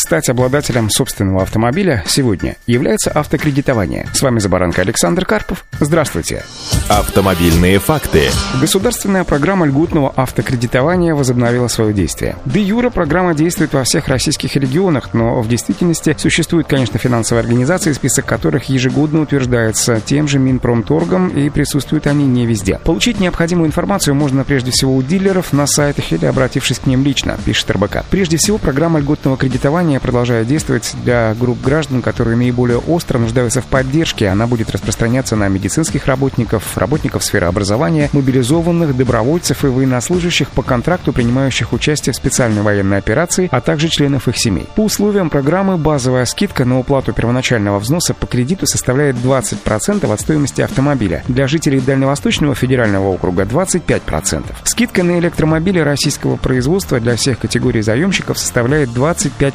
стать обладателем собственного автомобиля сегодня является автокредитование. С вами Забаранка Александр Карпов. Здравствуйте. Автомобильные факты. Государственная программа льготного автокредитования возобновила свое действие. Де юра программа действует во всех российских регионах, но в действительности существуют, конечно, финансовые организации, список которых ежегодно утверждается тем же Минпромторгом, и присутствуют они не везде. Получить необходимую информацию можно прежде всего у дилеров на сайтах или обратившись к ним лично, пишет РБК. Прежде всего, программа льготного кредитования продолжает действовать для групп граждан, которые наиболее остро нуждаются в поддержке. Она будет распространяться на медицинских работников, работников сферы образования, мобилизованных, добровольцев и военнослужащих по контракту, принимающих участие в специальной военной операции, а также членов их семей. По условиям программы базовая скидка на уплату первоначального взноса по кредиту составляет 20% от стоимости автомобиля. Для жителей Дальневосточного федерального округа 25%. Скидка на электромобили российского производства для всех категорий заемщиков составляет 25%,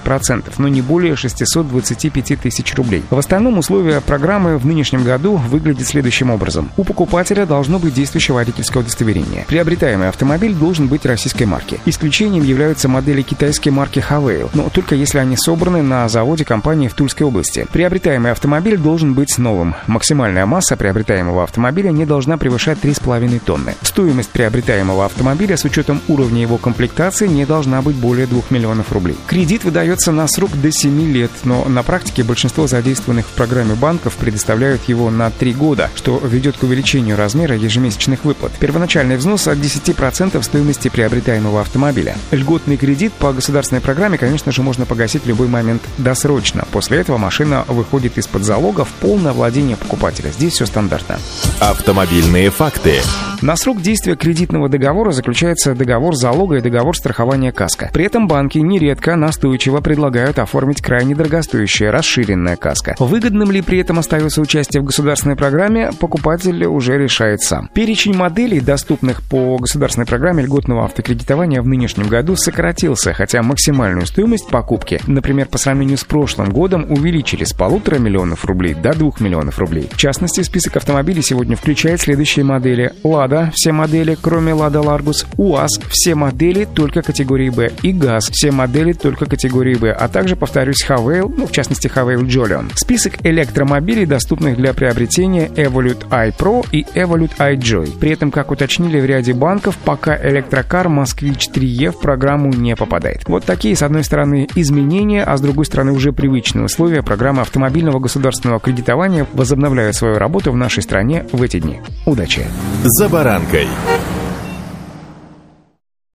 но не более 625 тысяч рублей. В остальном условия программы в нынешнем году выглядят следующим образом. У покупателя должно быть действующее водительское удостоверение. Приобретаемый автомобиль должен быть российской марки. Исключением являются модели китайской марки Havail, но только если они собраны на заводе компании в Тульской области. Приобретаемый автомобиль должен быть новым. Максимальная масса приобретаемого автомобиля не должна превышать 3,5 тонны. Стоимость приобретаемого автомобиля с учетом уровня его комплектации не должна быть более 2 миллионов рублей. Кредит выдается на срок до 7 лет, но на практике большинство задействованных в программе банков предоставляют его на 3 года, что ведет к увеличению размера ежемесячных выплат. Первоначальный взнос от 10% стоимости приобретаемого автомобиля. Льготный кредит по государственной программе, конечно же, можно погасить в любой момент досрочно. После этого машина выходит из-под залога в полное владение покупателя. Здесь все стандартно. Автомобильные факты. На срок действия кредитного договора заключается договор залога и договор страхования каска. При этом банки нередко настойчиво предлагают оформить крайне дорогостоящая расширенная каска. Выгодным ли при этом остается участие в государственной программе, покупатель уже решает сам. Перечень моделей, доступных по государственной программе льготного автокредитования в нынешнем году сократился, хотя максимальную стоимость покупки, например, по сравнению с прошлым годом, увеличили с полутора миллионов рублей до двух миллионов рублей. В частности, список автомобилей сегодня включает следующие модели. «Лада» — все модели, кроме «Лада Ларгус», «УАЗ» — все модели только категории «Б» и «ГАЗ» — все модели только категории «Б», а также, повторюсь, «Haval», ну, в частности, «Haval Jolion». Список электромобилей, доступных для приобретения Evolute iPro и Evolute iJoy. При этом, как уточнили в ряде банков, пока электрокар Москвич 3E в программу не попадает. Вот такие, с одной стороны, изменения, а с другой стороны, уже привычные условия программы автомобильного государственного кредитования возобновляют свою работу в нашей стране в эти дни. Удачи! За баранкой.